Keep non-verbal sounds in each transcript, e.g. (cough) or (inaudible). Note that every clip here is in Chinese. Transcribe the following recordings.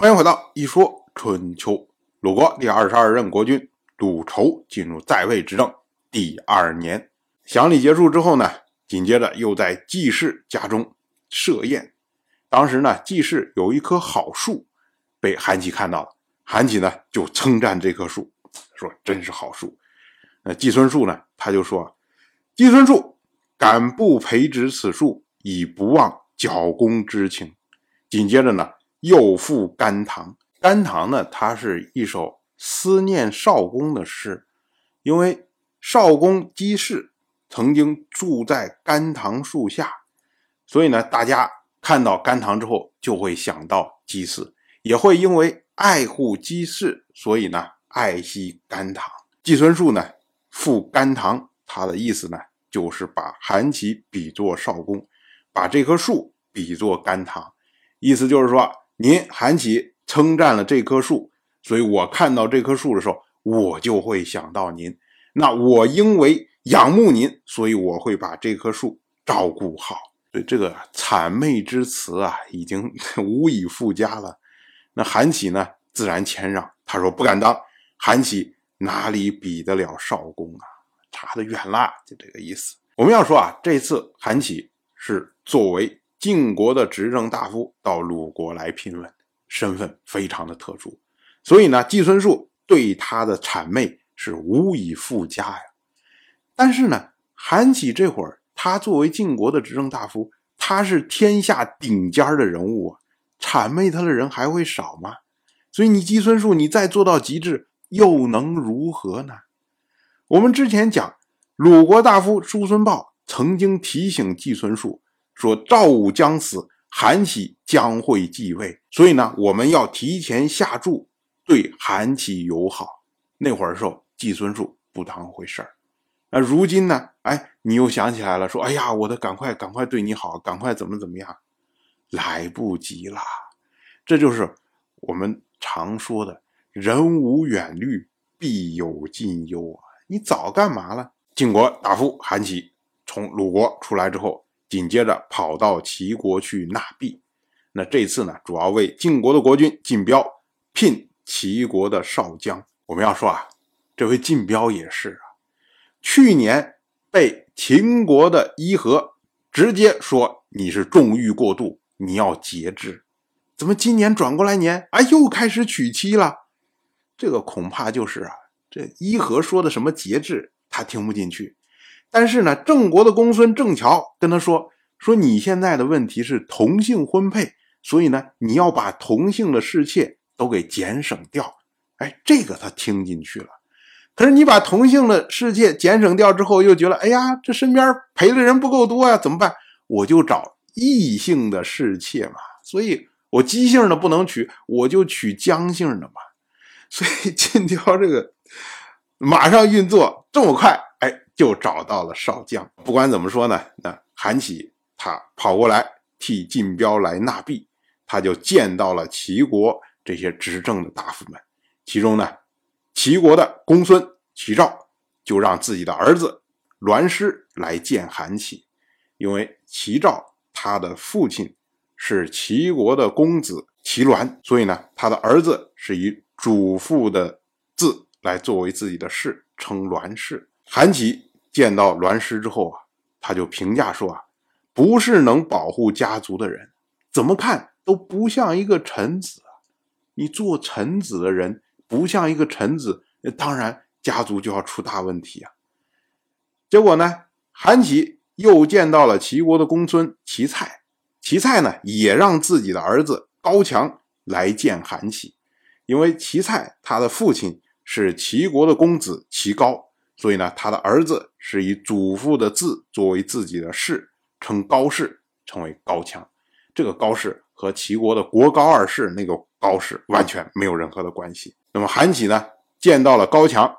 欢迎回到一说春秋。鲁国第二十二任国君鲁仇进入在位执政第二年，祥礼结束之后呢，紧接着又在季氏家中设宴。当时呢，季氏有一棵好树，被韩琦看到了，韩琦呢就称赞这棵树，说真是好树。那季孙树呢，他就说：“季孙树敢不培植此树，以不忘剿公之情。”紧接着呢。又赋甘棠，甘棠呢，它是一首思念少公的诗，因为少公姬氏曾经住在甘棠树下，所以呢，大家看到甘棠之后就会想到姬氏，也会因为爱护姬氏，所以呢，爱惜甘棠。季孙树呢，赋甘棠，他的意思呢，就是把韩琦比作少公，把这棵树比作甘棠，意思就是说。您韩琦称赞了这棵树，所以我看到这棵树的时候，我就会想到您。那我因为仰慕您，所以我会把这棵树照顾好。所以这个谄媚之词啊，已经无以复加了。那韩琦呢，自然谦让，他说不敢当。韩琦哪里比得了少公啊？差得远了，就这个意思。我们要说啊，这次韩琦是作为。晋国的执政大夫到鲁国来聘问，身份非常的特殊，所以呢，季孙树对他的谄媚是无以复加呀。但是呢，韩起这会儿，他作为晋国的执政大夫，他是天下顶尖的人物啊，谄媚他的人还会少吗？所以你季孙树，你再做到极致，又能如何呢？我们之前讲，鲁国大夫叔孙豹曾经提醒季孙树。说赵武将死，韩起将会继位，所以呢，我们要提前下注，对韩起友好。那会儿时候，季孙树不当回事儿。那如今呢？哎，你又想起来了，说，哎呀，我得赶快赶快对你好，赶快怎么怎么样，来不及了。这就是我们常说的“人无远虑，必有近忧”啊！你早干嘛了？晋国大夫韩起从鲁国出来之后。紧接着跑到齐国去纳币，那这次呢，主要为晋国的国君晋彪聘齐国的少将。我们要说啊，这位晋彪也是啊，去年被秦国的伊和直接说你是纵欲过度，你要节制。怎么今年转过来年啊，又开始娶妻了？这个恐怕就是啊，这伊和说的什么节制，他听不进去。但是呢，郑国的公孙郑乔跟他说：“说你现在的问题是同性婚配，所以呢，你要把同性的侍妾都给减省掉。”哎，这个他听进去了。可是你把同性的侍妾减省掉之后，又觉得：“哎呀，这身边陪的人不够多呀，怎么办？我就找异性的侍妾嘛。所以我姬姓的不能娶，我就娶姜姓的嘛。所以晋雕这个马上运作这么快。”哎就找到了少将。不管怎么说呢，那韩起他跑过来替晋彪来纳币，他就见到了齐国这些执政的大夫们。其中呢，齐国的公孙齐赵就让自己的儿子栾师来见韩起，因为齐赵他的父亲是齐国的公子齐栾，所以呢，他的儿子是以祖父的字来作为自己的氏，称栾氏。韩起。见到栾师之后啊，他就评价说啊，不是能保护家族的人，怎么看都不像一个臣子。你做臣子的人不像一个臣子，当然家族就要出大问题啊。结果呢，韩琦又见到了齐国的公孙齐蔡，齐蔡呢也让自己的儿子高强来见韩琦，因为齐蔡他的父亲是齐国的公子齐高。所以呢，他的儿子是以祖父的字作为自己的氏，称高氏，称为高强。这个高氏和齐国的国高二世那个高氏完全没有任何的关系。那么韩起呢，见到了高强，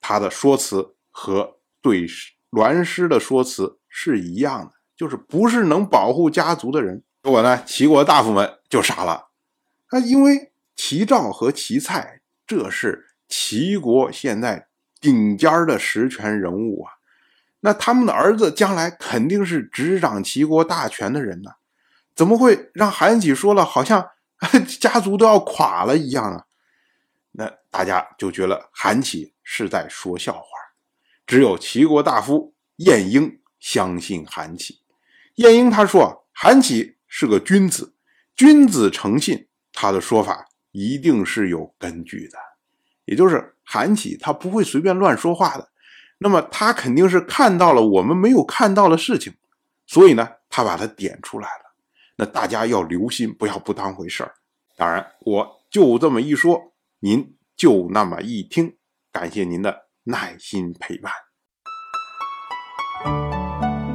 他的说辞和对栾师的说辞是一样的，就是不是能保护家族的人。结果呢，齐国大夫们就傻了，啊，因为齐赵和齐蔡，这是齐国现在。顶尖的实权人物啊，那他们的儿子将来肯定是执掌齐国大权的人呢，怎么会让韩起说了，好像 (laughs) 家族都要垮了一样啊。那大家就觉得韩琦是在说笑话，只有齐国大夫晏婴相信韩琦。晏婴他说韩琦是个君子，君子诚信，他的说法一定是有根据的，也就是韩琦他不会随便乱说话的。那么他肯定是看到了我们没有看到的事情，所以呢，他把它点出来了。那大家要留心，不要不当回事儿。当然，我就这么一说。您就那么一听，感谢您的耐心陪伴。